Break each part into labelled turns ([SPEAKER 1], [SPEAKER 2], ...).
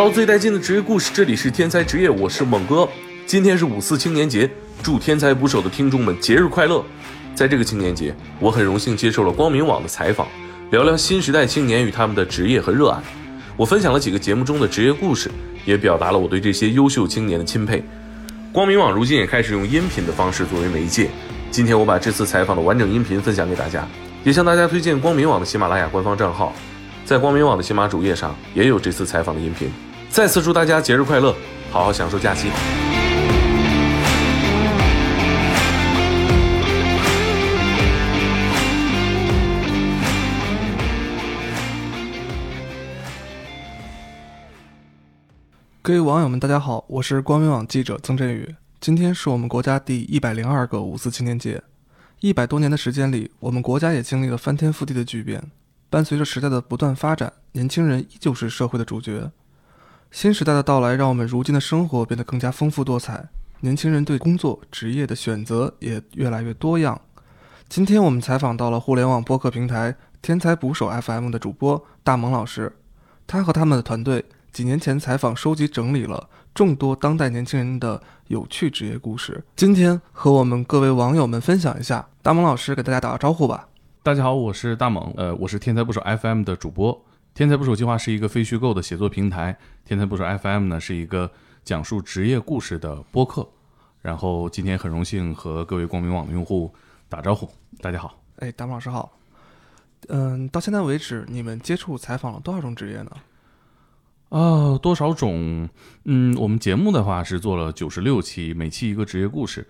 [SPEAKER 1] 聊最带劲的职业故事，这里是天才职业，我是猛哥。今天是五四青年节，祝天才捕手的听众们节日快乐。在这个青年节，我很荣幸接受了光明网的采访，聊聊新时代青年与他们的职业和热爱。我分享了几个节目中的职业故事，也表达了我对这些优秀青年的钦佩。光明网如今也开始用音频的方式作为媒介。今天我把这次采访的完整音频分享给大家，也向大家推荐光明网的喜马拉雅官方账号，在光明网的喜马主页上也有这次采访的音频。再次祝大家节日快乐，好好享受假期。
[SPEAKER 2] 各位网友们，大家好，我是光明网记者曾振宇。今天是我们国家第一百零二个五四青年节。一百多年的时间里，我们国家也经历了翻天覆地的巨变。伴随着时代的不断发展，年轻人依旧是社会的主角。新时代的到来，让我们如今的生活变得更加丰富多彩。年轻人对工作职业的选择也越来越多样。今天我们采访到了互联网播客平台“天才捕手 FM” 的主播大萌老师，他和他们的团队。几年前采访收集整理了众多当代年轻人的有趣职业故事，今天和我们各位网友们分享一下。大萌老师给大家打个招呼吧。
[SPEAKER 3] 大家好，我是大猛，呃，我是天才捕手 FM 的主播。天才捕手计划是一个非虚构的写作平台，天才捕手 FM 呢是一个讲述职业故事的播客。然后今天很荣幸和各位光明网的用户打招呼，大家好。
[SPEAKER 2] 哎，大萌老师好。嗯，到现在为止，你们接触采访了多少种职业呢？
[SPEAKER 3] 啊，多少种？嗯，我们节目的话是做了九十六期，每期一个职业故事。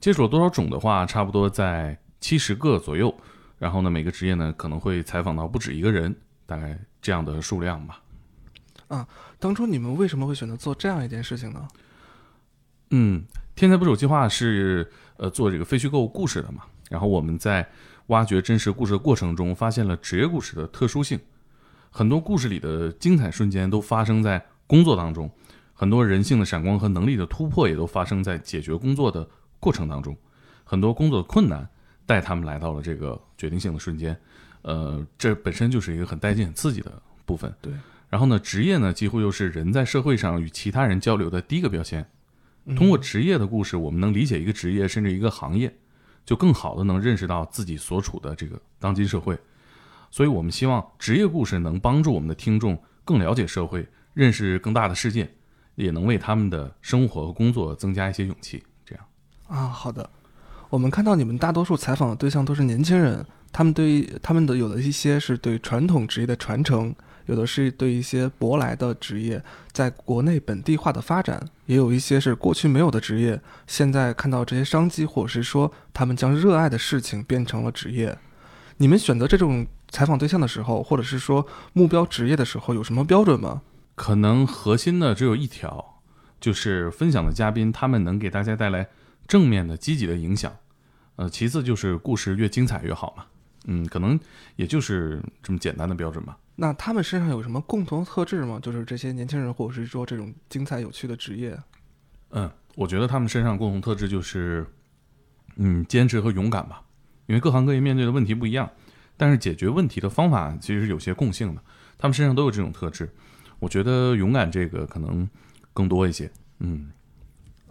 [SPEAKER 3] 接触了多少种的话，差不多在七十个左右。然后呢，每个职业呢可能会采访到不止一个人，大概这样的数量吧。
[SPEAKER 2] 啊，当初你们为什么会选择做这样一件事情呢？
[SPEAKER 3] 嗯，天才捕手计划是呃做这个非虚构故事的嘛。然后我们在挖掘真实故事的过程中，发现了职业故事的特殊性。很多故事里的精彩瞬间都发生在工作当中，很多人性的闪光和能力的突破也都发生在解决工作的过程当中，很多工作的困难带他们来到了这个决定性的瞬间，呃，这本身就是一个很带劲、很刺激的部分。
[SPEAKER 2] 对，
[SPEAKER 3] 然后呢，职业呢几乎又是人在社会上与其他人交流的第一个标签。通过职业的故事，我们能理解一个职业甚至一个行业，就更好的能认识到自己所处的这个当今社会。所以，我们希望职业故事能帮助我们的听众更了解社会，认识更大的世界，也能为他们的生活和工作增加一些勇气。这样
[SPEAKER 2] 啊，好的。我们看到你们大多数采访的对象都是年轻人，他们对于他们的有的一些是对传统职业的传承，有的是对一些舶来的职业在国内本地化的发展，也有一些是过去没有的职业，现在看到这些商机，或者是说他们将热爱的事情变成了职业。你们选择这种。采访对象的时候，或者是说目标职业的时候，有什么标准吗？
[SPEAKER 3] 可能核心的只有一条，就是分享的嘉宾他们能给大家带来正面的、积极的影响。呃，其次就是故事越精彩越好嘛。嗯，可能也就是这么简单的标准吧。
[SPEAKER 2] 那他们身上有什么共同特质吗？就是这些年轻人，或者是说这种精彩有趣的职业？
[SPEAKER 3] 嗯，我觉得他们身上共同特质就是，嗯，坚持和勇敢吧。因为各行各业面对的问题不一样。但是解决问题的方法其实是有些共性的，他们身上都有这种特质。我觉得勇敢这个可能更多一些。嗯，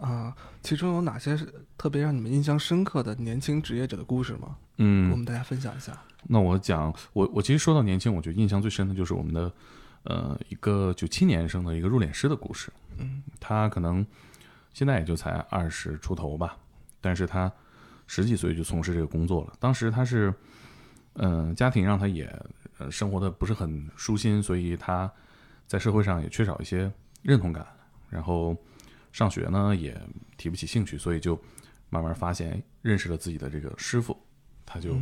[SPEAKER 2] 啊，其中有哪些是特别让你们印象深刻的年轻职业者的故事吗？
[SPEAKER 3] 嗯，
[SPEAKER 2] 我们大家分享一下。
[SPEAKER 3] 那我讲，我我其实说到年轻，我觉得印象最深的就是我们的呃一个九七年生的一个入殓师的故事。
[SPEAKER 2] 嗯，
[SPEAKER 3] 他可能现在也就才二十出头吧，但是他十几岁就从事这个工作了。当时他是。嗯，家庭让他也呃生活的不是很舒心，所以他在社会上也缺少一些认同感。然后上学呢也提不起兴趣，所以就慢慢发现认识了自己的这个师傅，他就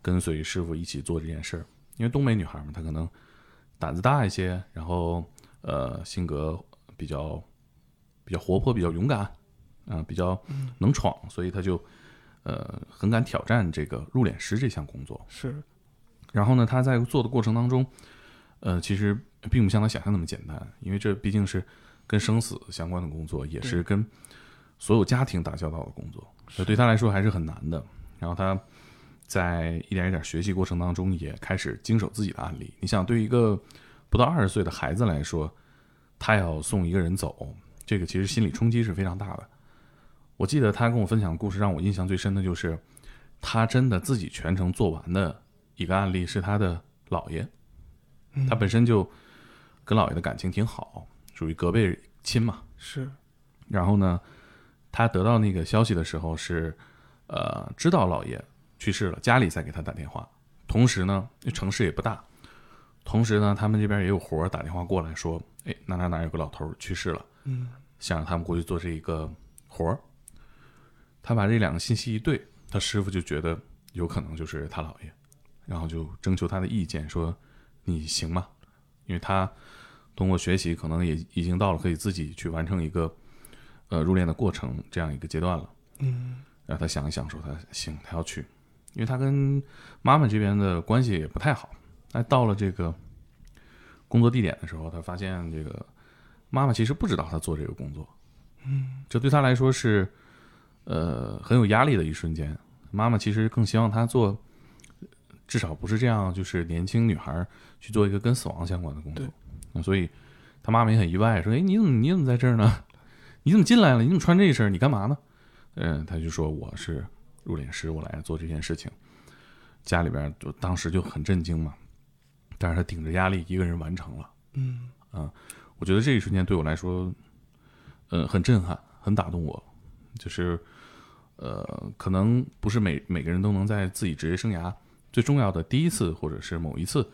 [SPEAKER 3] 跟随师傅一起做这件事儿。因为东北女孩嘛，她可能胆子大一些，然后呃性格比较比较活泼，比较勇敢，啊比较能闯，所以她就。呃，很敢挑战这个入殓师这项工作
[SPEAKER 2] 是，
[SPEAKER 3] 然后呢，她在做的过程当中，呃，其实并不像她想象那么简单，因为这毕竟是跟生死相关的工作，也是跟所有家庭打交道的工作，所以对他来说还是很难的。然后他在一点一点学习过程当中，也开始经手自己的案例。你想，对一个不到二十岁的孩子来说，他要送一个人走，这个其实心理冲击是非常大的。我记得他跟我分享的故事，让我印象最深的就是他真的自己全程做完的一个案例是他的姥爷，他本身就跟姥爷的感情挺好，属于隔辈亲嘛。
[SPEAKER 2] 是，
[SPEAKER 3] 然后呢，他得到那个消息的时候是，呃，知道姥爷去世了，家里在给他打电话，同时呢，城市也不大，同时呢，他们这边也有活儿打电话过来说，哎，哪哪哪有个老头儿去世了，
[SPEAKER 2] 嗯
[SPEAKER 3] 想让他们过去做这一个活儿。他把这两个信息一对，他师傅就觉得有可能就是他姥爷，然后就征求他的意见，说你行吗？因为他通过学习，可能也已经到了可以自己去完成一个呃入殓的过程这样一个阶段了。
[SPEAKER 2] 嗯
[SPEAKER 3] 然后他想一想，说他行，他要去，因为他跟妈妈这边的关系也不太好。哎，到了这个工作地点的时候，他发现这个妈妈其实不知道他做这个工作，
[SPEAKER 2] 嗯
[SPEAKER 3] 这对他来说是呃很有压力的一瞬间。妈妈其实更希望他做，至少不是这样，就是年轻女孩去做一个跟死亡相关的工作所以他妈妈也很意外，说：“哎，你怎么你怎么在这儿呢？你怎么进来了？你怎么穿这身？你干嘛呢？”嗯，他就说：“我是入殓师，我来做这件事情。”家里边就当时就很震惊嘛，但是他顶着压力一个人完成了。
[SPEAKER 2] 嗯啊
[SPEAKER 3] 我觉得这一瞬间对我来说，呃，很震撼，很打动我。就是，呃，可能不是每每个人都能在自己职业生涯最重要的第一次，或者是某一次，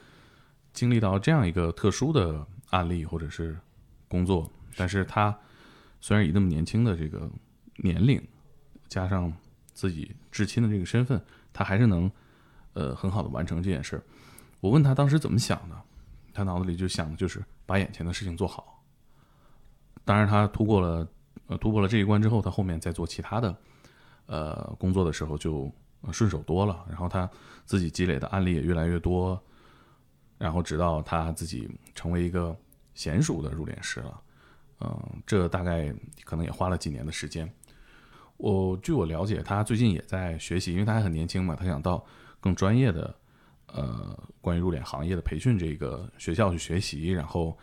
[SPEAKER 3] 经历到这样一个特殊的案例或者是工作。但是他虽然以那么年轻的这个年龄，加上自己至亲的这个身份，他还是能，呃，很好的完成这件事。我问他当时怎么想的，他脑子里就想的就是把眼前的事情做好。当然，他突过了呃突破了这一关之后，他后面再做其他的呃工作的时候就顺手多了。然后他自己积累的案例也越来越多，然后直到他自己成为一个娴熟的入殓师了。嗯、这大概可能也花了几年的时间。我据我了解，他最近也在学习，因为他还很年轻嘛，他想到更专业的呃关于入殓行业的培训这个学校去学习，然后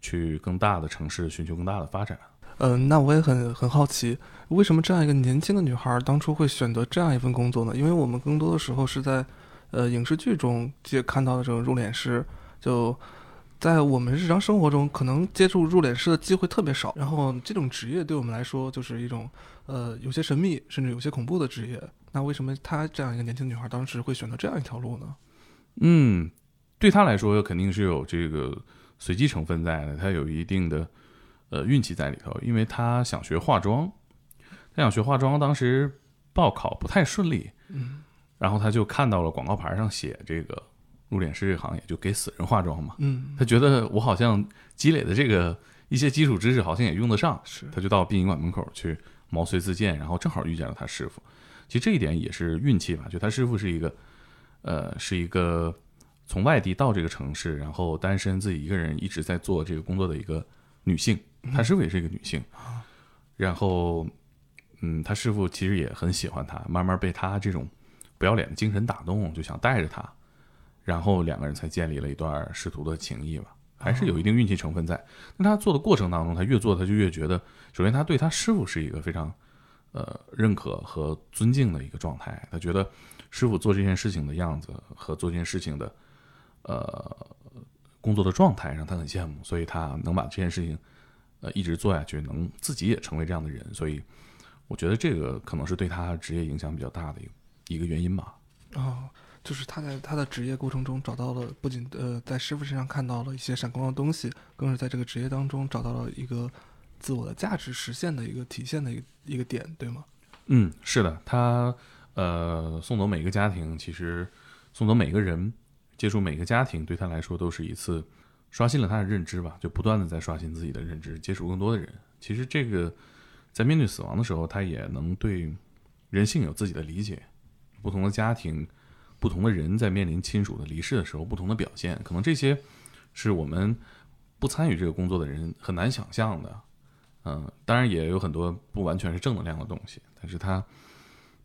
[SPEAKER 3] 去更大的城市寻求更大的发展。
[SPEAKER 2] 嗯、那我也很很好奇，为什么这样一个年轻的女孩儿当初会选择这样一份工作呢？因为我们更多的时候是在呃影视剧中接看到的这种入殓师，就在我们日常生活中可能接触入殓师的机会特别少，然后这种职业对我们来说就是一种呃有些神秘甚至有些恐怖的职业。那为什么她这样一个年轻女孩当时会选择这样一条路呢？
[SPEAKER 3] 嗯，对她来说肯定是有这个随机成分在的，她有一定的呃运气在里头，因为她想学化妆，她想学化妆，当时报考不太顺利，
[SPEAKER 2] 嗯
[SPEAKER 3] 然后他就看到了广告牌上写这个入殓师这个行业，就给死人化妆嘛，
[SPEAKER 2] 嗯，
[SPEAKER 3] 他觉得我好像积累的这个一些基础知识好像也用得上，
[SPEAKER 2] 是
[SPEAKER 3] 他就到殡仪馆门口去毛遂自荐，然后正好遇见了他师傅。其实这一点也是运气吧，就他师傅是一个，呃，是一个从外地到这个城市，然后单身自己一个人一直在做这个工作的一个女性。他师傅也是一个女性，然后，嗯，他师傅其实也很喜欢他，慢慢被他这种不要脸的精神打动，就想带着他，然后两个人才建立了一段师徒的情谊吧。还是有一定运气成分在。那他做的过程当中，他越做他就越觉得，首先他对他师傅是一个非常呃认可和尊敬的一个状态。他觉得师傅做这件事情的样子和做这件事情的呃工作的状态让他很羡慕，所以他能把这件事情呃一直做下去，能自己也成为这样的人。所以我觉得这个可能是对他职业影响比较大的一个一个原因吧。
[SPEAKER 2] 哦，就是他在他的职业过程中找到了，不仅呃在师傅身上看到了一些闪光的东西，更是在这个职业当中找到了一个自我的价值实现的一个体现的一个一个点，对吗？
[SPEAKER 3] 嗯，是的，他呃送走每个家庭，其实送走每个人，接触每个家庭，对他来说都是一次刷新了他的认知吧，就不断的在刷新自己的认知，接触更多的人。其实这个在面对死亡的时候，他也能对人性有自己的理解，不同的家庭、不同的人在面临亲属的离世的时候，不同的表现，可能这些是我们不参与这个工作的人很难想象的。嗯，当然也有很多不完全是正能量的东西，但是他，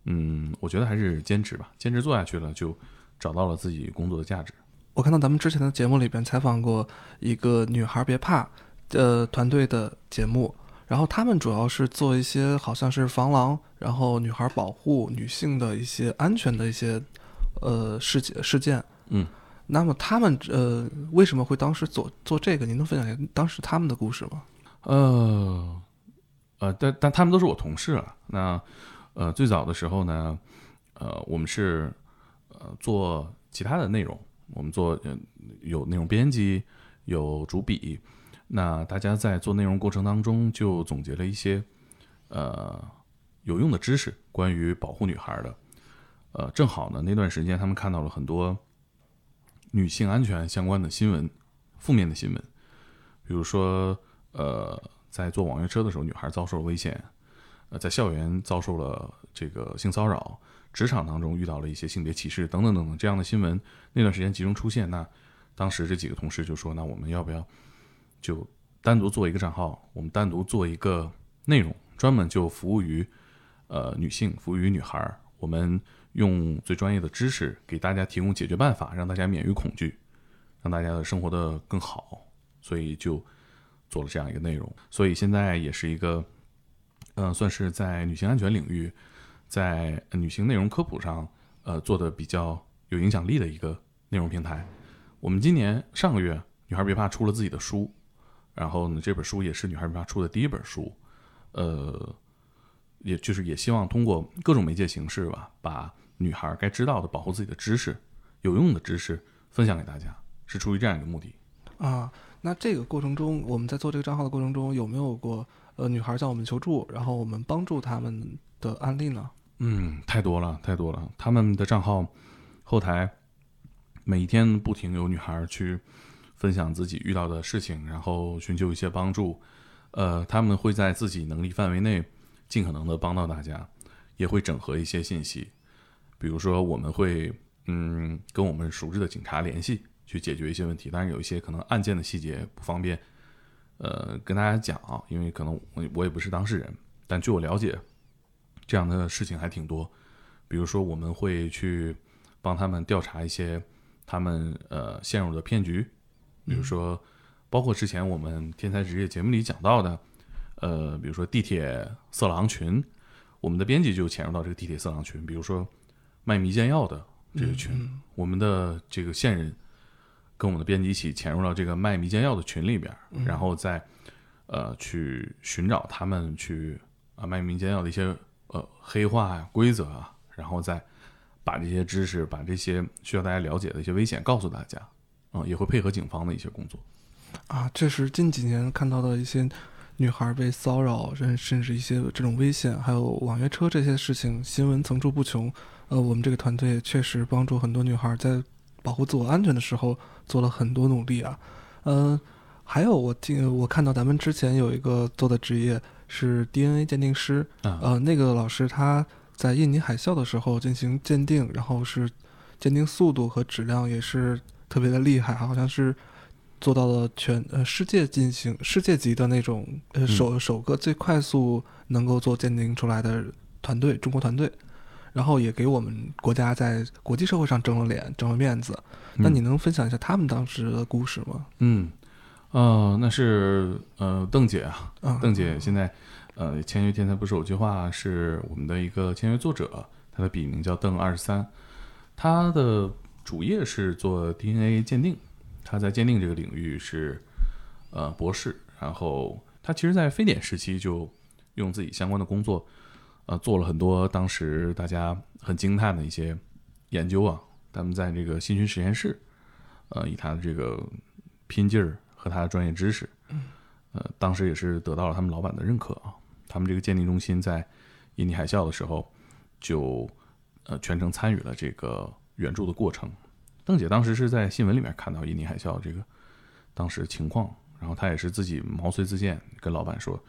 [SPEAKER 3] 嗯，我觉得还是坚持吧，坚持做下去了，就找到了自己工作的价值。
[SPEAKER 2] 我看到咱们之前的节目里边采访过一个女孩别怕，呃团队的节目，然后他们主要是做一些好像是防狼，然后女孩保护女性的一些安全的一些呃事件事件。
[SPEAKER 3] 嗯，
[SPEAKER 2] 那么他们呃为什么会当时做做这个？您能分享一下当时他们的故事吗？
[SPEAKER 3] 呃，呃，但但他们都是我同事啊。那呃，最早的时候呢，呃，我们是呃做其他的内容，我们做呃有内容编辑，有主笔。那大家在做内容过程当中，就总结了一些呃有用的知识，关于保护女孩的。呃，正好呢，那段时间他们看到了很多女性安全相关的新闻，负面的新闻，比如说呃，在坐网约车的时候，女孩遭受了危险。呃，在校园遭受了这个性骚扰，职场当中遇到了一些性别歧视等等等等这样的新闻，那段时间集中出现。那当时这几个同事就说：“那我们要不要就单独做一个账号？我们单独做一个内容，专门就服务于呃女性，服务于女孩儿。我们用最专业的知识给大家提供解决办法，让大家免于恐惧，让大家的生活的更好。所以就做了这样一个内容。所以现在也是一个。”嗯，算是在女性安全领域，在女性内容科普上，呃，做的比较有影响力的一个内容平台。我们今年上个月，女孩别怕出了自己的书，然后呢，这本书也是女孩别怕出的第一本书。呃，也就是也希望通过各种媒介形式吧，把女孩该知道的保护自己的知识、有用的知识分享给大家，是出于这样一个目的。
[SPEAKER 2] 啊，那这个过程中，我们在做这个账号的过程中，有没有过？呃，女孩向我们求助，然后我们帮助他们的案例呢？
[SPEAKER 3] 嗯，太多了，太多了。他们的账号后台每一天不停有女孩去分享自己遇到的事情，然后寻求一些帮助。呃，他们会在自己能力范围内尽可能的帮到大家，也会整合一些信息。比如说，我们会嗯跟我们熟知的警察联系，去解决一些问题。但是，有一些可能案件的细节不方便。呃，跟大家讲啊，因为可能我我也不是当事人，但据我了解，这样的事情还挺多。比如说，我们会去帮他们调查一些他们呃陷入的骗局，比如说，包括之前我们天才职业节目里讲到的，呃，比如说地铁色狼群，我们的编辑就潜入到这个地铁色狼群，比如说卖迷奸药的这个群，我们的这个线人。跟我们的编辑一起潜入到这个卖迷奸药的群里边，然后再呃去寻找他们去啊卖迷奸药的一些呃黑话呀规则啊，然后再把这些知识、把这些需要大家了解的一些危险告诉大家，嗯，也会配合警方的一些工作。
[SPEAKER 2] 啊，这是近几年看到的一些女孩被骚扰，甚甚至一些这种危险，还有网约车这些事情，新闻层出不穷。呃，我们这个团队确实帮助很多女孩在保护自我安全的时候。做了很多努力啊，嗯，还有我听我看到咱们之前有一个做的职业是 DNA 鉴定师，呃，那个老师他在印尼海啸的时候进行鉴定，然后是鉴定速度和质量也是特别的厉害，好像是做到了全呃世界进行世界级的那种呃首首个最快速能够做鉴定出来的团队，中国团队。然后也给我们国家在国际社会上争了脸，争了面子。那你能分享一下他们当时的故事吗？
[SPEAKER 3] 嗯，呃，那是呃邓姐啊，邓姐现在呃签约天才不是有句话是我们的一个签约作者，他的笔名叫邓二十三，他的主业是做 DNA 鉴定，他在鉴定这个领域是呃博士，然后他其实在非典时期就用自己相关的工作。呃，做了很多当时大家很惊叹的一些研究啊。他们在这个新群实验室，呃，以他的这个拼劲儿和他的专业知识，呃，当时也是得到了他们老板的认可啊。他们这个鉴定中心在印尼海啸的时候，就呃全程参与了这个援助的过程。邓姐当时是在新闻里面看到印尼海啸这个当时情况，然后她也是自己毛遂自荐跟老板说。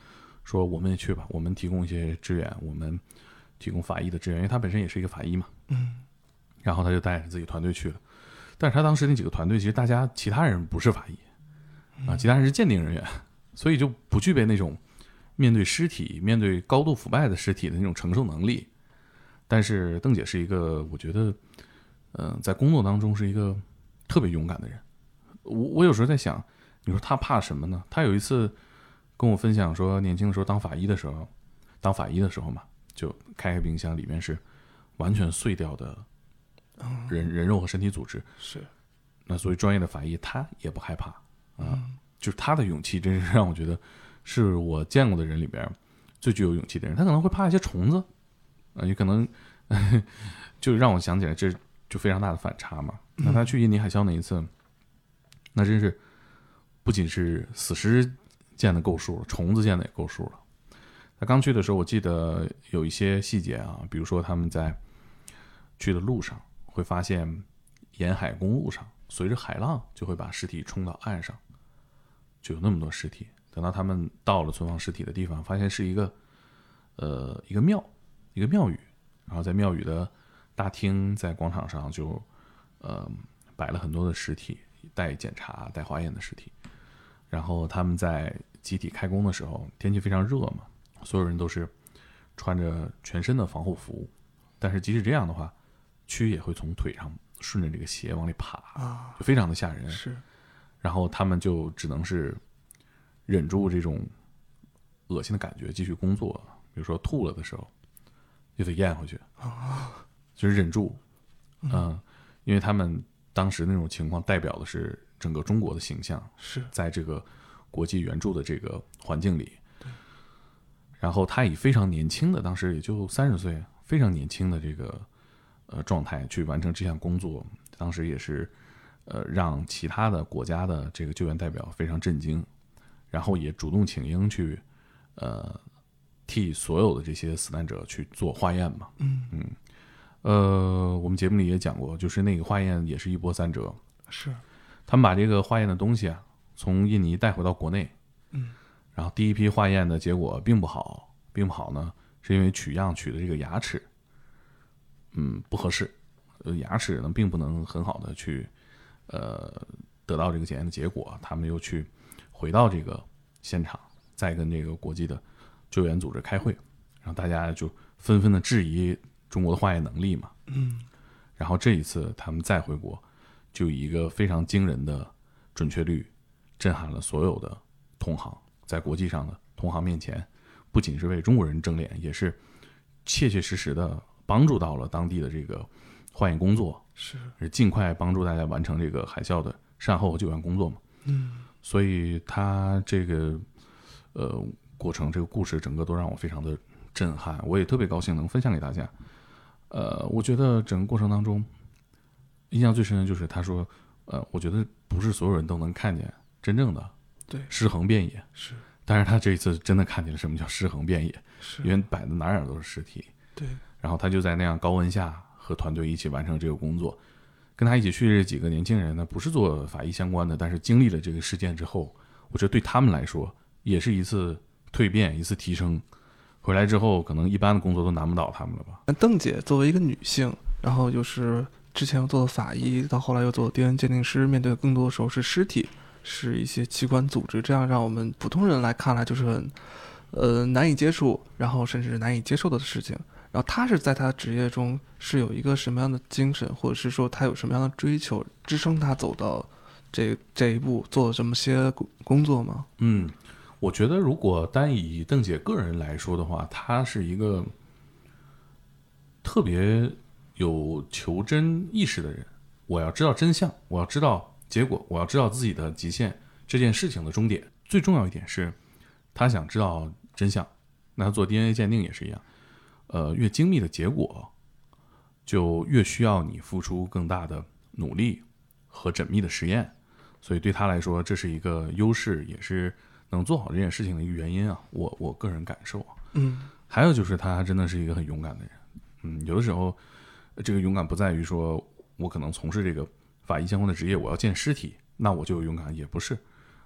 [SPEAKER 3] 说我们也去吧，我们提供一些支援，我们提供法医的支援，因为她本身也是一个法医嘛。
[SPEAKER 2] 嗯。
[SPEAKER 3] 然后她就带着自己团队去了，但是她当时那几个团队其实大家其他人不是法医啊，其他人是鉴定人员，所以就不具备那种面对尸体、面对高度腐败的尸体的那种承受能力。但是邓姐是一个，我觉得，嗯，在工作当中是一个特别勇敢的人。我我有时候在想，你说他怕什么呢？他有一次跟我分享说，年轻的时候当法医的时候，当法医的时候嘛，就开开冰箱，里面是完全碎掉的人人肉和身体组织。
[SPEAKER 2] 是，
[SPEAKER 3] 那作为专业的法医，他也不害怕啊，就是他的勇气，真是让我觉得是我见过的人里边最具有勇气的人。他可能会怕一些虫子，啊，也可能 就让我想起来，这就非常大的反差嘛。那他去印尼海啸那一次，那真是不仅是死尸见的够数了，虫子见的也够数了。他刚去的时候，我记得有一些细节啊，比如说他们在去的路上会发现沿海公路上。随着海浪就会把尸体冲到岸上，就有那么多尸体。等到他们到了存放尸体的地方，发现是一个，呃，一个庙，一个庙宇。然后在庙宇的大厅，在广场上就，呃，摆了很多的尸体，待检查、待化验的尸体。然后他们在集体开工的时候，天气非常热嘛，所有人都是穿着全身的防护服。但是即使这样的话，蛆也会从腿上。顺着这个鞋往里爬
[SPEAKER 2] 啊，
[SPEAKER 3] 就非常的吓人。
[SPEAKER 2] 是，
[SPEAKER 3] 然后他们就只能是忍住这种恶心的感觉，继续工作。比如说吐了的时候，又得咽回去
[SPEAKER 2] 啊，
[SPEAKER 3] 就是忍住。嗯，因为他们当时那种情况代表的是整个中国的形象，
[SPEAKER 2] 是
[SPEAKER 3] 在这个国际援助的这个环境里。然后他以非常年轻的，当时也就三十岁，非常年轻的这个。呃，状态去完成这项工作，当时也是，呃，让其他的国家的这个救援代表非常震惊，然后也主动请缨去，呃，替所有的这些死难者去做化验嘛。
[SPEAKER 2] 嗯
[SPEAKER 3] 嗯，呃，我们节目里也讲过，就是那个化验也是一波三折，
[SPEAKER 2] 是，
[SPEAKER 3] 他们把这个化验的东西啊，从印尼带回到国内，
[SPEAKER 2] 嗯，
[SPEAKER 3] 然后第一批化验的结果并不好，并不好呢，是因为取样取的这个牙齿。嗯，不合适，呃，牙齿呢并不能很好的去，呃，得到这个检验的结果。他们又去回到这个现场，再跟这个国际的救援组织开会，然后大家就纷纷的质疑中国的化验能力嘛。
[SPEAKER 2] 嗯，
[SPEAKER 3] 然后这一次他们再回国，就以一个非常惊人的准确率，震撼了所有的同行，在国际上的同行面前，不仅是为中国人争脸，也是切切实实的。帮助到了当地的这个化验工作，
[SPEAKER 2] 是
[SPEAKER 3] 尽快帮助大家完成这个海啸的善后和救援工作嘛？
[SPEAKER 2] 嗯，
[SPEAKER 3] 所以他这个呃过程，这个故事整个都让我非常的震撼，我也特别高兴能分享给大家。呃，我觉得整个过程当中，印象最深的就是他说，呃，我觉得不是所有人都能看见真正的
[SPEAKER 2] 对
[SPEAKER 3] 尸横遍野，
[SPEAKER 2] 是，
[SPEAKER 3] 但是他这一次真的看见了什么叫尸横遍野，
[SPEAKER 2] 是
[SPEAKER 3] 因为摆的哪哪都是尸体，
[SPEAKER 2] 对。
[SPEAKER 3] 然后他就在那样高温下和团队一起完成这个工作，跟他一起去这几个年轻人呢，不是做法医相关的，但是经历了这个事件之后，我觉得对他们来说也是一次蜕变，一次提升。回来之后，可能一般的工作都难不倒他们了吧？
[SPEAKER 2] 邓姐作为一个女性，然后又是之前又做了法医，到后来又做 DNA 鉴定师，面对的更多的时候是尸体，是一些器官组织，这样让我们普通人来看来就是很呃难以接触，然后甚至难以接受的事情。然后她是在她职业中是有一个什么样的精神，或者是说她有什么样的追求，支撑她走到这这一步，做这么些工工作吗？
[SPEAKER 3] 嗯，我觉得如果单以邓姐个人来说的话，她是一个特别有求真意识的人。我要知道真相，我要知道结果，我要知道自己的极限。这件事情的终点，最重要一点是，他想知道真相。那做 DNA 鉴定也是一样。呃，越精密的结果，就越需要你付出更大的努力和缜密的实验，所以对他来说，这是一个优势，也是能做好这件事情的一个原因啊。我我个人感受
[SPEAKER 2] 嗯，
[SPEAKER 3] 还有就是他真的是一个很勇敢的人。嗯，有的时候，这个勇敢不在于说我可能从事这个法医相关的职业，我要见尸体，那我就有勇敢，也不是，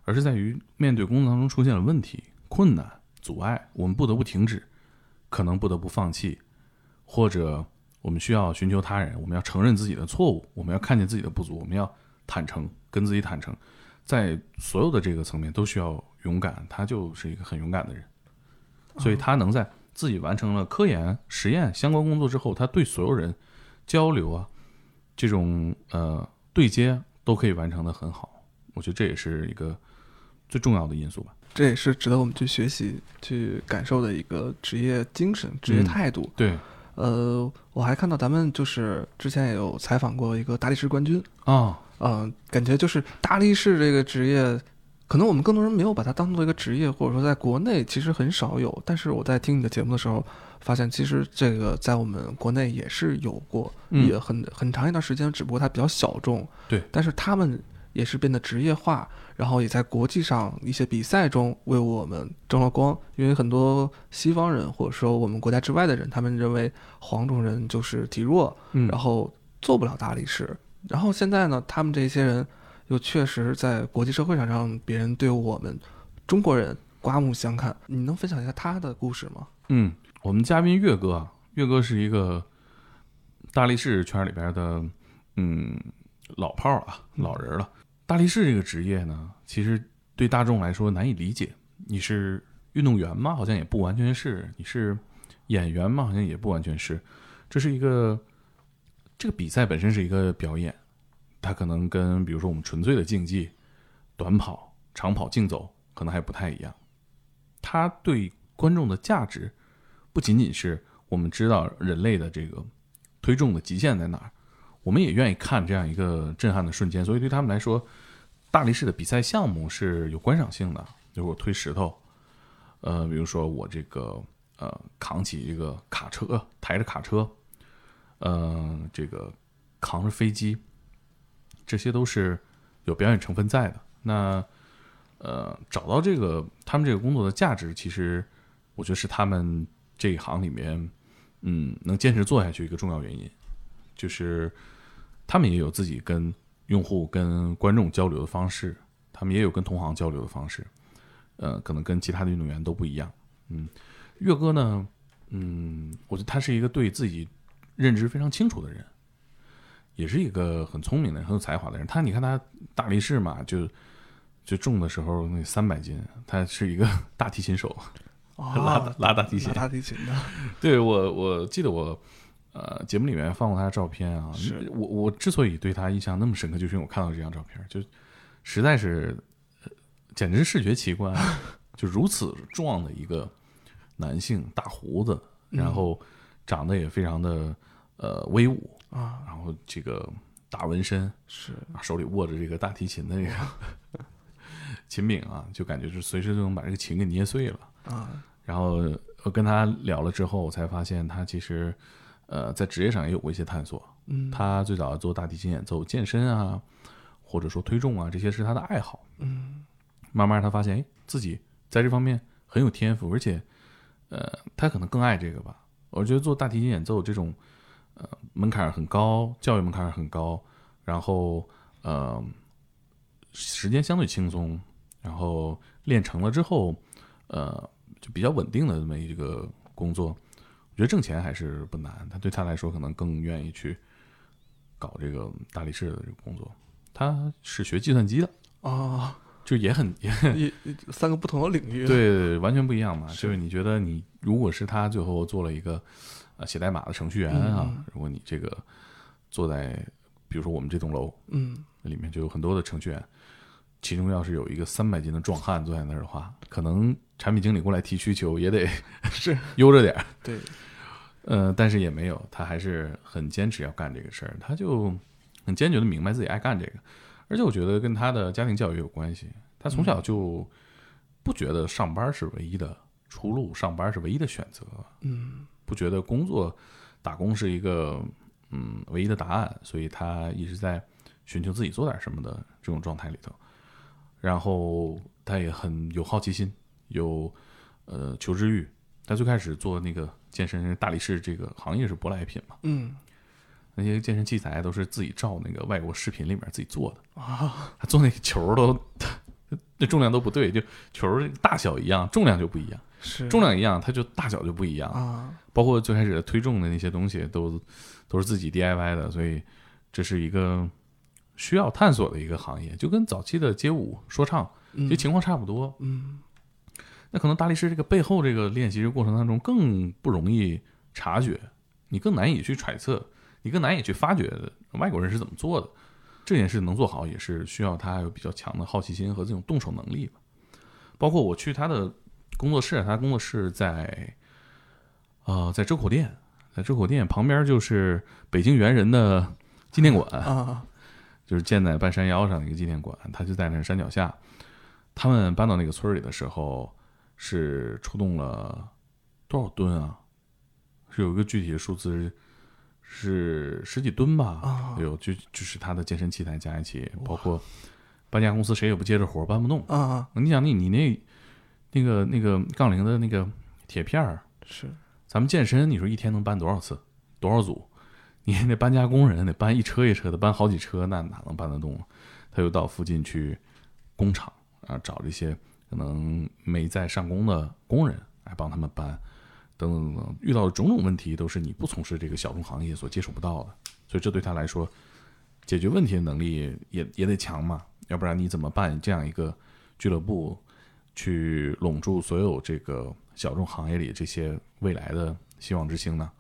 [SPEAKER 3] 而是在于面对工作当中出现了问题、困难、阻碍，我们不得不停止。可能不得不放弃，或者我们需要寻求他人，我们要承认自己的错误，我们要看见自己的不足，我们要坦诚，跟自己坦诚，在所有的这个层面都需要勇敢。他就是一个很勇敢的人，所以他能在自己完成了科研、实验相关工作之后，他对所有人交流啊，这种呃对接都可以完成的很好。我觉得这也是一个最重要的因素吧。
[SPEAKER 2] 这也是值得我们去学习、去感受的一个职业精神、职业
[SPEAKER 3] 嗯
[SPEAKER 2] 态度。
[SPEAKER 3] 对
[SPEAKER 2] 呃，我还看到咱们就是之前也有采访过一个大力士冠军，
[SPEAKER 3] 啊，
[SPEAKER 2] 嗯、感觉就是大力士这个职业，可能我们更多人没有把它当做一个职业，或者说在国内其实很少有。但是我在听你的节目的时候，发现其实这个在我们国内也是有过，
[SPEAKER 3] 嗯
[SPEAKER 2] 也很很长一段时间，只不过它比较小众。
[SPEAKER 3] 对，
[SPEAKER 2] 但是他们也是变得职业化，然后也在国际上一些比赛中为我们争了光。因为很多西方人或者说我们国家之外的人，他们认为黄种人就是体弱，
[SPEAKER 3] 嗯
[SPEAKER 2] 然后做不了大力士。然后现在呢，他们这些人又确实在国际社会上让别人对我们中国人刮目相看。你能分享一下他的故事吗？
[SPEAKER 3] 嗯，我们嘉宾岳哥，岳哥是一个大力士圈里边的嗯老炮儿啊，老人了。大力士这个职业呢，其实对大众来说难以理解。你是运动员吗？好像也不完全是。你是演员吗？好像也不完全是。这是一个这个比赛本身是一个表演，它可能跟比如说我们纯粹的竞技、短跑、长跑、竞走可能还不太一样。它对观众的价值，不仅仅是我们知道人类的这个推重的极限在哪儿，我们也愿意看这样一个震撼的瞬间。所以对他们来说，大力士的比赛项目是有观赏性的。就是我推石头，呃，比如说我这个呃扛起一个卡车，抬着卡车，呃，这个扛着飞机，这些都是有表演成分在的。那呃，找到这个他们这个工作的价值，其实我觉得是他们这一行里面，嗯，能坚持做下去一个重要原因，就是他们也有自己跟用户、跟观众交流的方式，他们也有跟同行交流的方式，呃，可能跟其他的运动员都不一样。嗯，岳哥呢，嗯，我觉得他是一个对自己认知非常清楚的人，也是一个很聪明的人、很有才华的人。他你看他大力士嘛，就就重的时候那三百斤，他是一个大提琴手，拉
[SPEAKER 2] 啊，
[SPEAKER 3] 拉大提琴
[SPEAKER 2] 拉。大提琴的，
[SPEAKER 3] 对我，我记得我呃节目里面放过他的照片啊。
[SPEAKER 2] 是
[SPEAKER 3] 我我之所以对他印象那么深刻，就是因为我看到这张照片，就实在是、呃简直是视觉奇观，就如此壮的一个男性，大胡子，然后长得也非常的呃威武，
[SPEAKER 2] 啊，
[SPEAKER 3] 然后这个大纹身，
[SPEAKER 2] 是
[SPEAKER 3] 手里握着这个大提琴的这个 琴柄啊，就感觉是随时都能把这个琴给捏碎了。
[SPEAKER 2] 啊，
[SPEAKER 3] 然后我跟他聊了之后，我才发现他其实，呃，在职业上也有过一些探索。
[SPEAKER 2] 嗯，
[SPEAKER 3] 他最早做大提琴演奏、健身啊，或者说推重啊，这些是他的爱好。
[SPEAKER 2] 嗯
[SPEAKER 3] 慢慢他发现，哎，自己在这方面很有天赋，而且，呃，他可能更爱这个吧。我觉得做大提琴演奏这种，呃，门槛很高，教育门槛很高，然后，呃，时间相对轻松，然后练成了之后，呃，就比较稳定的这么一个工作，我觉得挣钱还是不难。他对他来说，可能更愿意去搞这个大力士的这个工作。他是学计算机的，
[SPEAKER 2] 啊，
[SPEAKER 3] 就也很 也
[SPEAKER 2] 三个不同的领域，，
[SPEAKER 3] 对，完全不一样嘛。就是你觉得你如果是他最后做了一个呃写代码的程序员啊，
[SPEAKER 2] 嗯。
[SPEAKER 3] 如果你这个坐在比如说我们这栋楼
[SPEAKER 2] 嗯，
[SPEAKER 3] 里面就有很多的程序员，其中要是有一个三百斤的壮汉坐在那儿的话，可能产品经理过来提需求也得
[SPEAKER 2] 是。
[SPEAKER 3] 悠着点儿。
[SPEAKER 2] 对，
[SPEAKER 3] 呃，但是也没有，他还是很坚持要干这个事儿，他就很坚决的明白自己爱干这个，而且我觉得跟他的家庭教育有关系，他从小就不觉得上班是唯一的出路，上班是唯一的选择，
[SPEAKER 2] 嗯
[SPEAKER 3] 不觉得工作打工是一个嗯唯一的答案，所以他一直在寻求自己做点什么的这种状态里头，然后他也很有好奇心，有呃求知欲。他最开始做那个健身大力士这个行业是舶来品嘛，
[SPEAKER 2] 嗯。
[SPEAKER 3] 那些健身器材都是自己照那个外国视频里面自己做的，
[SPEAKER 2] 啊，
[SPEAKER 3] 他做那个球都那重量都不对，就球大小一样，重量就不一样，
[SPEAKER 2] 是
[SPEAKER 3] 重量一样，它就大小就不一样。
[SPEAKER 2] 啊，
[SPEAKER 3] 包括最开始推重的那些东西都都是自己 DIY 的，所以这是一个需要探索的一个行业，就跟早期的街舞、说唱
[SPEAKER 2] 嗯
[SPEAKER 3] 其实情况差不多。
[SPEAKER 2] 嗯
[SPEAKER 3] 那可能大力士这个背后这个练习的过程当中更不容易察觉，你更难以去揣测，你更难以去发掘外国人是怎么做的。这件事能做好，也是需要他有比较强的好奇心和这种动手能力吧。包括我去他的工作室，他工作室在呃在周口店，在周口店旁边就是北京猿人的纪念馆，
[SPEAKER 2] 啊，
[SPEAKER 3] 就是建在半山腰上的一个纪念馆，他就在那山脚下。他们搬到那个村里的时候，是出动了多少吨啊？是有一个具体的数字，是十几吨吧？
[SPEAKER 2] 啊
[SPEAKER 3] 有就就是他的健身器材加一起，包括搬家公司谁也不接着活儿，搬不动。
[SPEAKER 2] 啊，
[SPEAKER 3] 你想你你那那个那个杠铃的那个铁片儿，
[SPEAKER 2] 是
[SPEAKER 3] 咱们健身，你说一天能搬多少次，多少组？你那搬家工人得搬一车一车的，搬好几车，那哪能搬得动啊？他又到附近去工厂啊，找这些可能没在上工的工人来帮他们搬，等等等等，遇到的种种问题都是你不从事这个小众行业所接触不到的，所以这对他来说，解决问题的能力也也得强嘛，要不然你怎么办这样一个俱乐部，去笼住所有这个小众行业里这些未来的希望之星呢？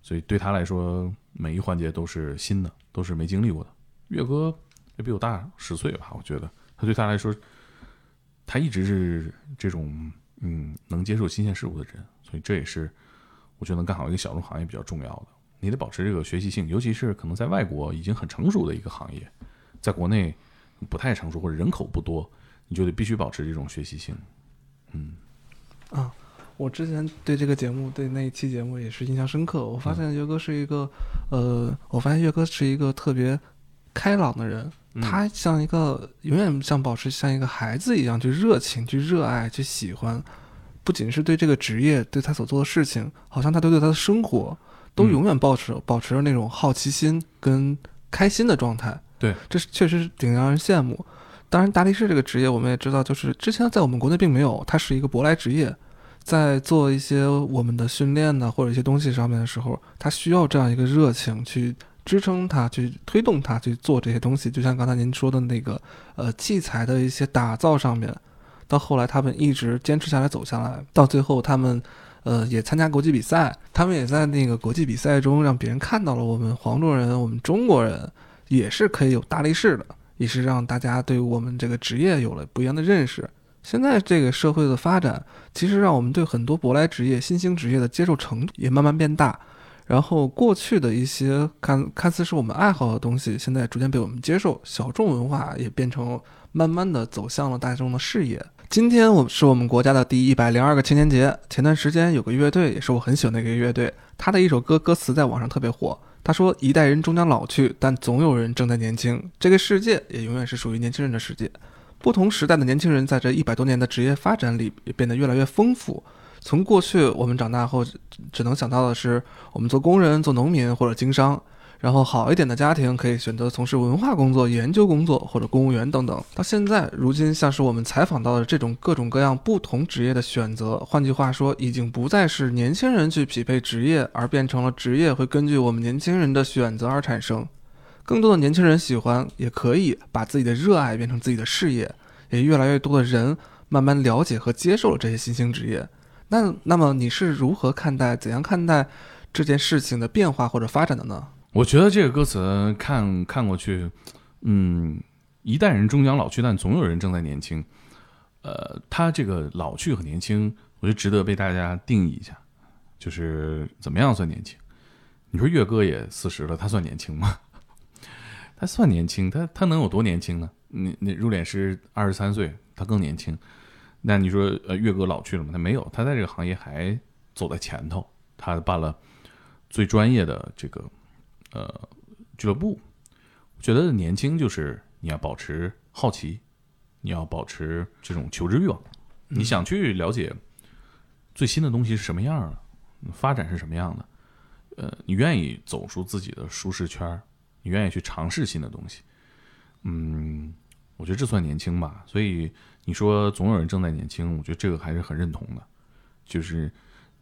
[SPEAKER 3] 所以对他来说，每一环节都是新的，都是没经历过的。岳哥也比我大十岁吧，我觉得他对他来说，他一直是这种嗯能接受新鲜事物的人，所以这也是我觉得能干好一个小众行业比较重要的。你得保持这个学习性，尤其是可能在外国已经很成熟的一个行业，在国内不太成熟或者人口不多，你就得必须保持这种学习性。
[SPEAKER 2] 嗯，啊我之前对这个节目，对那一期节目也是印象深刻。我发现岳哥是一个，呃，我发现岳哥是一个特别开朗的人，
[SPEAKER 3] 嗯
[SPEAKER 2] 他像一个永远像保持像一个孩子一样去热情、去热爱、去喜欢，不仅是对这个职业，对他所做的事情，好像他都对他的生活都
[SPEAKER 3] 嗯
[SPEAKER 2] 永远保持、保持着那种好奇心跟开心的状态。
[SPEAKER 3] 对，
[SPEAKER 2] 这是确实是挺让人羡慕。当然，大力士这个职业我们也知道，就是之前在我们国内并没有，它是一个舶来职业。在做一些我们的训练呢，或者一些东西上面的时候，它需要这样一个热情去支撑它，去推动它去做这些东西。就像刚才您说的那个，呃，器材的一些打造上面，到后来他们一直坚持下来，走下来，到最后他们，呃，也参加国际比赛，他们也在那个国际比赛中让别人看到了我们黄种人，我们中国人也是可以有大力士的，也是让大家对我们这个职业有了不一样的认识。现在这个社会的发展，其实让我们对很多舶来职业、新兴职业的接受程度也慢慢变大。然后过去的一些看看似是我们爱好的东西，现在逐渐被我们接受，小众文化也变成慢慢的走向了大众的视野。今天我是我们国家的第一百零二个青年节。前段时间有个乐队，也是我很喜欢的一个乐队，他的一首歌歌词在网上特别火。他说：“一代人终将老去，但总有人正在年轻。这个世界也永远是属于年轻人的世界。”不同时代的年轻人在这一百多年的职业发展里也变得越来越丰富。从过去我们长大后只只能想到的是，我们做工人、做农民或者经商，然后好一点的家庭可以选择从事文化工作、研究工作或者公务员等等。到现在，如今像是我们采访到的这种各种各样不同职业的选择，换句话说，已经不再是年轻人去匹配职业，而变成了职业会根据我们年轻人的选择而产生。更多的年轻人喜欢，也可以把自己的热爱变成自己的事业，也越来越多的人慢慢了解和接受了这些新兴职业。那那么你是如何看待、怎样看待这件事情的变化或者发展的呢？
[SPEAKER 3] 我觉得这个歌词看看过去，嗯，一代人终将老去，但总有人正在年轻。呃，他这个老去和年轻，我觉得值得被大家定义一下，就是怎么样算年轻？你说岳哥也四十了，他算年轻吗？他算年轻，他他能有多年轻呢？你你入殓师二十三岁，他更年轻。那你说呃岳哥老去了吗？他没有，他在这个行业还走在前头，他办了最专业的这个呃俱乐部。我觉得年轻就是你要保持好奇，你要保持这种求知欲望，你想去了解最新的东西是什么样的，发展是什么样的。呃，你愿意走出自己的舒适圈，你愿意去尝试新的东西。嗯，我觉得这算年轻吧。所以你说总有人正在年轻，我觉得这个还是很认同的。就是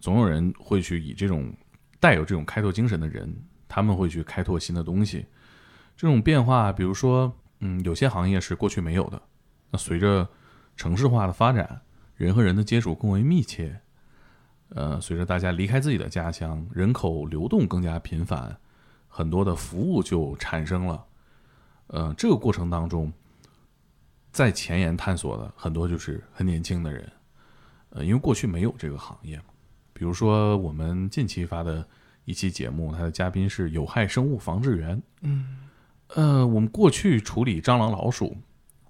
[SPEAKER 3] 总有人会去以这种带有这种开拓精神的人，他们会去开拓新的东西。这种变化，比如说，嗯，有些行业是过去没有的。那随着城市化的发展，人和人的接触更为密切，呃，随着大家离开自己的家乡，人口流动更加频繁，很多的服务就产生了。呃，这个过程当中，在前沿探索的很多就是很年轻的人，呃，因为过去没有这个行业嘛。比如说我们近期发的一期节目，他的嘉宾是有害生物防治员。
[SPEAKER 2] 嗯
[SPEAKER 3] 呃，我们过去处理蟑螂、老鼠，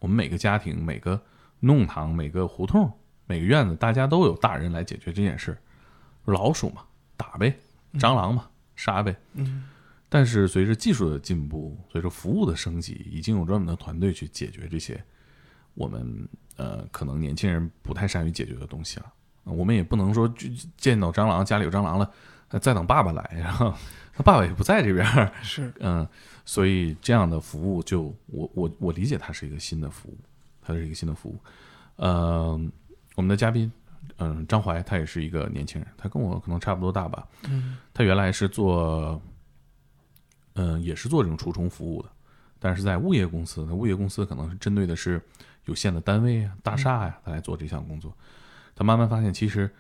[SPEAKER 3] 我们每个家庭、每个弄堂、每个胡同、每个院子，大家都有大人来解决这件事。老鼠嘛，打呗；蟑螂嘛，杀呗。
[SPEAKER 2] 嗯
[SPEAKER 3] 但是随着技术的进步，随着服务的升级，已经有专门的团队去解决这些我们呃可能年轻人不太善于解决的东西了。呃我们也不能说就见到蟑螂，家里有蟑螂了，呃再等爸爸来，然后他爸爸也不在这边儿，
[SPEAKER 2] 是
[SPEAKER 3] 嗯，所以这样的服务就我我我理解它是一个新的服务，它是一个新的服务。呃，我们的嘉宾，嗯、张怀他也是一个年轻人，他跟我可能差不多大吧，
[SPEAKER 2] 嗯
[SPEAKER 3] 他原来是做，嗯、也是做这种除虫服务的，但是在物业公司，那物业公司可能是针对的是有限的单位啊、大厦呀、他来做这项工作。他慢慢发现，其实，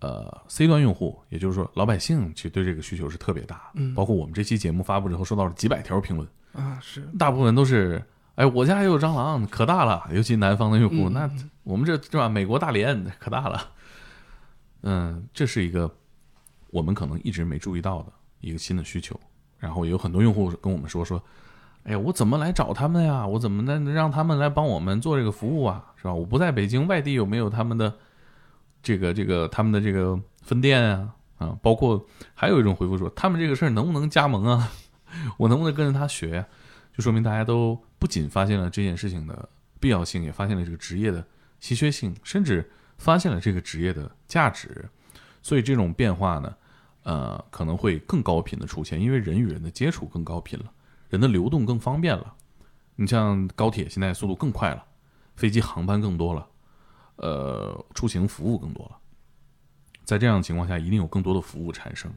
[SPEAKER 3] 呃，C 端用户，也就是说老百姓，其实对这个需求是特别大。
[SPEAKER 2] 嗯
[SPEAKER 3] 包括我们这期节目发布之后，收到了几百条评论，
[SPEAKER 2] 啊是
[SPEAKER 3] 大部分都是，哎，我家也有蟑螂，可大了。尤其南方的用户，
[SPEAKER 2] 嗯
[SPEAKER 3] 那我们这是吧？美国大连可大了。嗯，这是一个我们可能一直没注意到的一个新的需求。然后有很多用户跟我们说说，哎呀，我怎么来找他们呀？我怎么能让他们来帮我们做这个服务啊？是吧？我不在北京，外地有没有他们的这个这个他们的这个分店啊？啊，包括还有一种回复说，他们这个事儿能不能加盟啊？我能不能跟着他学、就说明大家都不仅发现了这件事情的必要性，也发现了这个职业的稀缺性，甚至发现了这个职业的价值。所以这种变化呢，呃，可能会更高频的出现，因为人与人的接触更高频了，人的流动更方便了。你像高铁现在速度更快了，飞机航班更多了，呃，出行服务更多了。在这样的情况下，一定有更多的服务产生。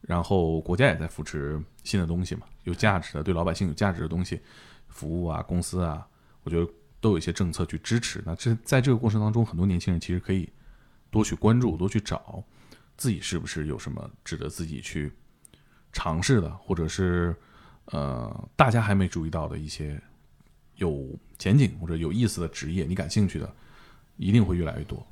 [SPEAKER 3] 然后国家也在扶持新的东西嘛，有价值的、对老百姓有价值的东西，服务啊、公司啊，我觉得都有一些政策去支持。那这在这个过程当中，很多年轻人其实可以多去关注、多去找自己是不是有什么值得自己去尝试的，或者是呃大家还没注意到的一些有前景或者有意思的职业，你感兴趣的，一定会越来越多。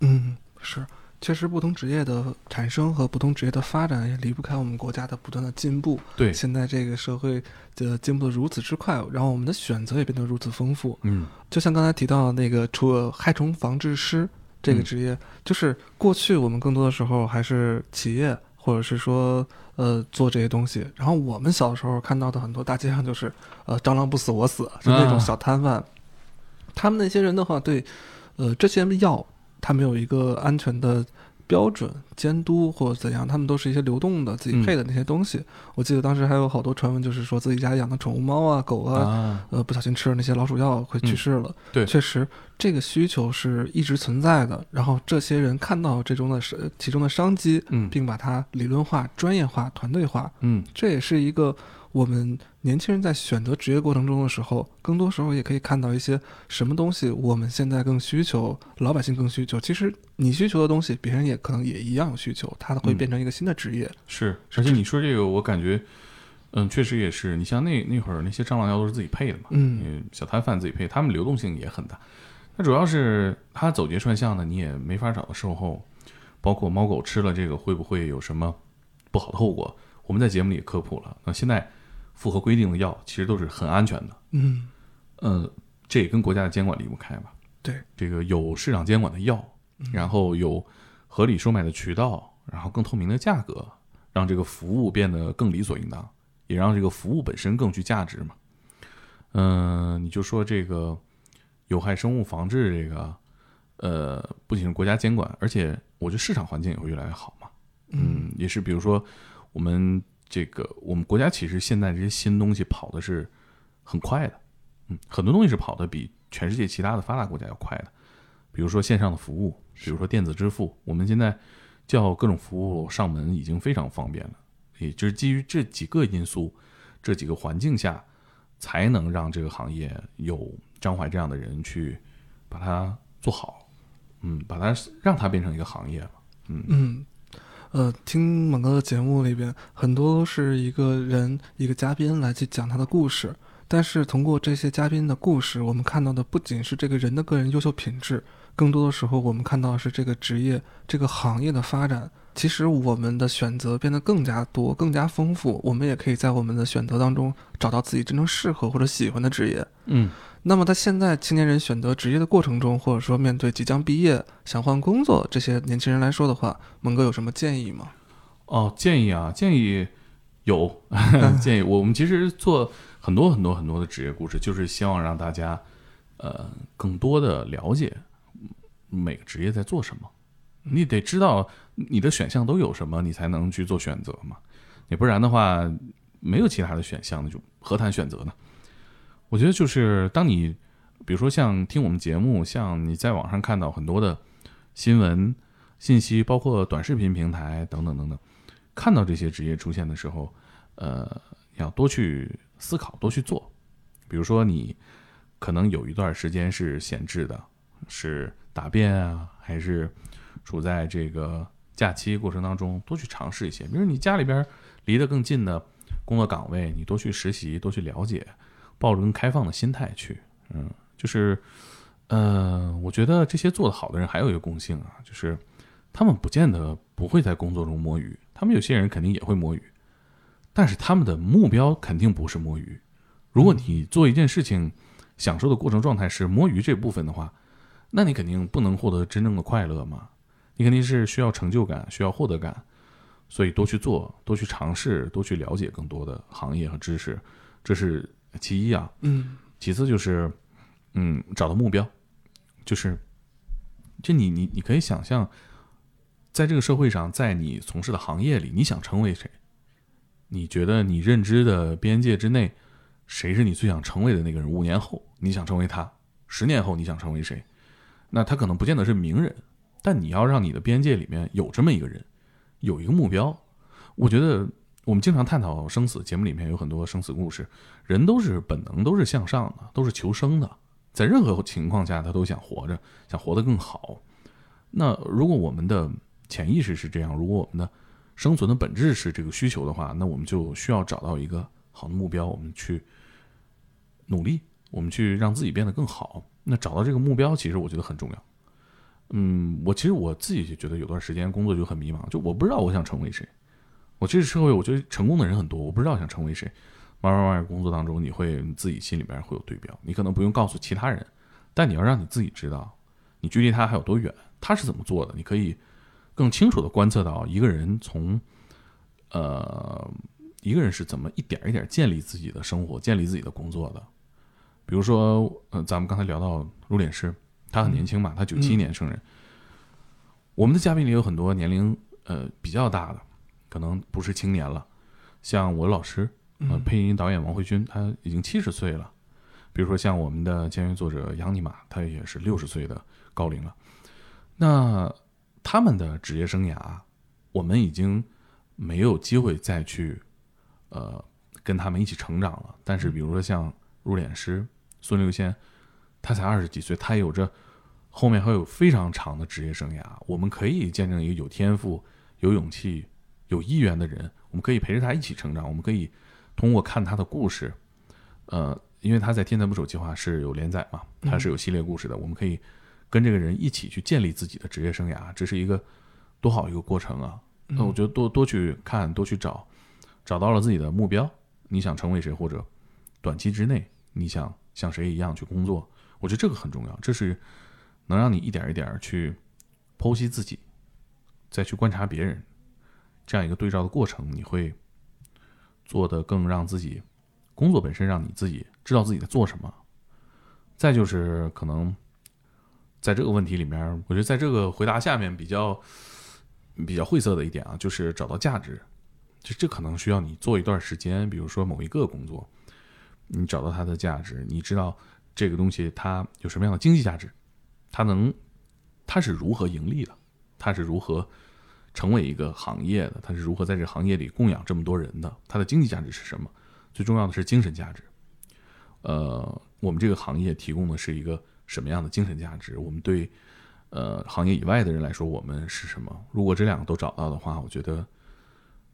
[SPEAKER 2] 嗯是。确实，不同职业的产生和不同职业的发展也离不开我们国家的不断的进步。
[SPEAKER 3] 对，
[SPEAKER 2] 现在这个社会的进步的如此之快，然后我们的选择也变得如此丰富。
[SPEAKER 3] 嗯
[SPEAKER 2] 就像刚才提到的那个，除了害虫防治师这个
[SPEAKER 3] 嗯
[SPEAKER 2] 职业，就是过去我们更多的时候还是企业或者是说呃做这些东西，然后我们小时候看到的很多大街上就是呃蟑螂不死我死，就那种
[SPEAKER 3] 啊
[SPEAKER 2] 小摊贩，他们那些人的话对呃这些药它没有一个安全的。标准监督或者怎样，他们都是一些流动的自己配的那些东西。我记得当时还有好多传闻，就是说自己家养的宠物猫啊、狗啊，
[SPEAKER 3] 啊，
[SPEAKER 2] 呃，不小心吃了那些老鼠药会去世了。
[SPEAKER 3] 对
[SPEAKER 2] 确实这个需求是一直存在的。然后这些人看到这中的商其中的商机，
[SPEAKER 3] 嗯
[SPEAKER 2] 并把它理论化、专业化、团队化，
[SPEAKER 3] 嗯
[SPEAKER 2] 这也是一个我们年轻人在选择职业过程中的时候，更多时候也可以看到一些什么东西我们现在更需求，老百姓更需求。其实你需求的东西，别人也可能也一样有需求，它会
[SPEAKER 3] 嗯
[SPEAKER 2] 变成一个新的职业。
[SPEAKER 3] 是，而且你说这个，我感觉，嗯，确实也是。你像那那会儿那些蟑螂药都是自己配的嘛，
[SPEAKER 2] 嗯
[SPEAKER 3] 嗯，小摊贩自己配，他们流动性也很大。那主要是它走街串巷的，你也没法找到售后，包括猫狗吃了这个会不会有什么不好的后果？我们在节目里也科普了。那现在符合规定的药其实都是很安全的，
[SPEAKER 2] 嗯
[SPEAKER 3] 呃，这也跟国家的监管离不开吧？
[SPEAKER 2] 对，
[SPEAKER 3] 这个有市场监管的药，然后有合理售卖的渠道，然后更透明的价格，让这个服务变得更理所应当，也让这个服务本身更具价值嘛。嗯、你就说这个有害生物防治这个，呃，不仅是国家监管，而且我觉得市场环境也会越来越好嘛。嗯，也是比如说我们这个我们国家其实现在这些新东西跑的是很快的，嗯，很多东西是跑得比全世界其他的发达国家要快的，比如说线上的服务，比如说电子支付，我们现在叫各种服务上门已经非常方便了，也就是基于这几个因素、这几个环境下，才能让这个行业有张怀这样的人去把它做好，嗯，把它让它变成一个行业，嗯，
[SPEAKER 2] 呃，听猛哥的节目里边，很多都是一个人一个嘉宾来去讲他的故事，但是通过这些嘉宾的故事，我们看到的不仅是这个人的个人优秀品质，更多的时候我们看到的是这个职业、这个行业的发展。其实我们的选择变得更加多、更加丰富，我们也可以在我们的选择当中找到自己真正适合或者喜欢的职业。
[SPEAKER 3] 嗯，
[SPEAKER 2] 那么他现在青年人选择职业的过程中，或者说面对即将毕业想换工作这些年轻人来说的话，蒙哥有什么建议吗？
[SPEAKER 3] 哦，建议啊，建议有 建议。我们其实做很多很多很多的职业故事，就是希望让大家呃更多的了解每个职业在做什么。你得知道你的选项都有什么，你才能去做选择嘛。你不然的话，没有其他的选项，那就何谈选择呢？我觉得就是当你比如说像听我们节目，像你在网上看到很多的新闻信息，包括短视频平台等等等等，看到这些职业出现的时候，呃，要多去思考，多去做。比如说你可能有一段时间是闲置的，是答辩啊，还是处在这个假期过程当中，多去尝试一些。比如你家里边离得更近的工作岗位，你多去实习，多去了解，抱着更开放的心态去。嗯，就是，呃，我觉得这些做得好的人还有一个共性啊，就是他们不见得不会在工作中摸鱼，他们有些人肯定也会摸鱼，但是他们的目标肯定不是摸鱼。如果你做一件事情，享受的过程状态是摸鱼这部分的话，那你肯定不能获得真正的快乐嘛。你肯定是需要成就感，需要获得感，所以多去做，多去尝试，多去了解更多的行业和知识，这是其一啊。
[SPEAKER 2] 嗯
[SPEAKER 3] 其次就是，嗯，找到目标，就是，就你你你可以想象，在这个社会上，在你从事的行业里，你想成为谁？你觉得你认知的边界之内，谁是你最想成为的那个人？五年后你想成为他，十年后你想成为谁？那他可能不见得是名人，但你要让你的边界里面有这么一个人，有一个目标。我觉得我们经常探讨生死，节目里面有很多生死故事，人都是本能，都是向上的，都是求生的，在任何情况下他都想活着，想活得更好。那如果我们的潜意识是这样，如果我们的生存的本质是这个需求的话，那我们就需要找到一个好的目标，我们去努力，我们去让自己变得更好。那找到这个目标，其实我觉得很重要。嗯，我其实我自己就觉得有段时间工作就很迷茫，就我不知道我想成为谁。我这个社会，我觉得成功的人很多，我不知道想成为谁。慢慢慢慢工作当中，你会你自己心里边会有对标，你可能不用告诉其他人，但你要让你自己知道，你距离他还有多远，他是怎么做的，你可以更清楚的观测到一个人从，呃，一个人是怎么一点一点建立自己的生活，建立自己的工作的。比如说，呃，咱们刚才聊到入殓师，他很年轻嘛，他九七年生人。我们的嘉宾里有很多年龄呃比较大的，可能不是青年了，像我的老师，呃，配音导演王慧君，他已经七十岁了。比如说像我们的签约作者杨尼玛，他也是六十岁的高龄了。那他们的职业生涯，我们已经没有机会再去呃跟他们一起成长了。但是比如说像入殓师孙六仙，他才二十几岁，他有着后面还有非常长的职业生涯。我们可以见证一个有天赋、有勇气、有意愿的人，我们可以陪着他一起成长。我们可以通过看他的故事，呃，因为他在《天才捕手计划》是有连载嘛，他是有系列故事的，我们可以跟这个人一起去建立自己的职业生涯，这是一个多好一个过程啊！那我觉得多多去看，多去找，找到了自己的目标，你想成为谁，或者短期之内你想像谁一样去工作，我觉得这个很重要，这是能让你一点一点去剖析自己，再去观察别人，这样一个对照的过程，你会做的更让自己工作本身让你自己知道自己在做什么。再就是可能在这个问题里面，我觉得在这个回答下面比较比较晦涩的一点啊，就是找到价值，就这可能需要你做一段时间，比如说某一个工作，你找到它的价值，你知道这个东西它有什么样的经济价值，它能它是如何盈利的，它是如何成为一个行业的，它是如何在这行业里供养这么多人的，它的经济价值是什么？最重要的是精神价值。呃，我们这个行业提供的是一个什么样的精神价值？我们对呃行业以外的人来说，我们是什么？如果这两个都找到的话，我觉得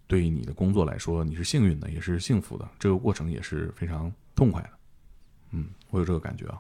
[SPEAKER 3] 对于你的工作来说，你是幸运的，也是幸福的，这个过程也是非常痛快的。嗯，我有这个感觉啊。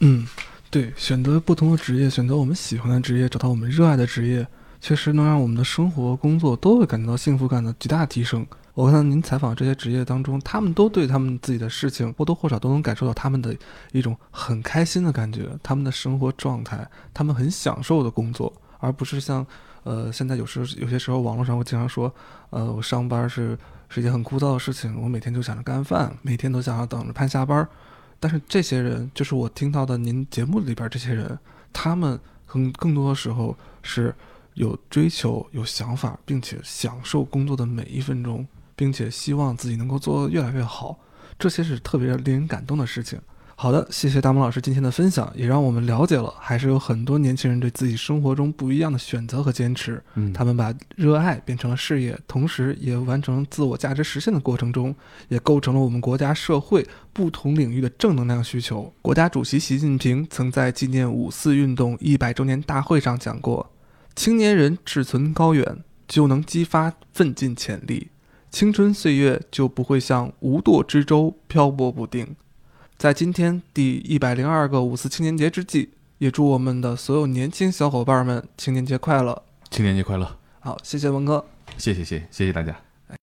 [SPEAKER 2] 嗯，对，选择不同的职业，选择我们喜欢的职业，找到我们热爱的职业，确实能让我们的生活、工作都会感觉到幸福感的极大提升。我看到您采访这些职业当中，他们都对他们自己的事情或多或少都能感受到他们的一种很开心的感觉，他们的生活状态，他们很享受的工作，而不是像，呃，现在有时有些时候网络上会经常说，呃，我上班是是一件很枯燥的事情，我每天就想着干饭，每天都想要等着盼下班。但是这些人，就是我听到的您节目里边这些人，他们更更多的时候是有追求、有想法，并且享受工作的每一分钟。并且希望自己能够做得越来越好，这些是特别令人感动的事情。好的，谢谢大萌老师今天的分享，也让我们了解了，还是有很多年轻人对自己生活中不一样的选择和坚持。
[SPEAKER 3] 嗯，
[SPEAKER 2] 他们把热爱变成了事业，同时也完成自我价值实现的过程中，也构成了我们国家社会不同领域的正能量需求。国家主席习近平曾在纪念五四运动一百周年大会上讲过：“青年人志存高远，就能激发奋进潜力。”青春岁月就不会像无舵之舟漂泊不定。在今天第一百零二个五四青年节之际，也祝我们的所有年轻小伙伴们青年节快乐！
[SPEAKER 3] 青年节快乐！
[SPEAKER 2] 好，谢谢文哥，
[SPEAKER 3] 谢谢谢谢谢谢大家。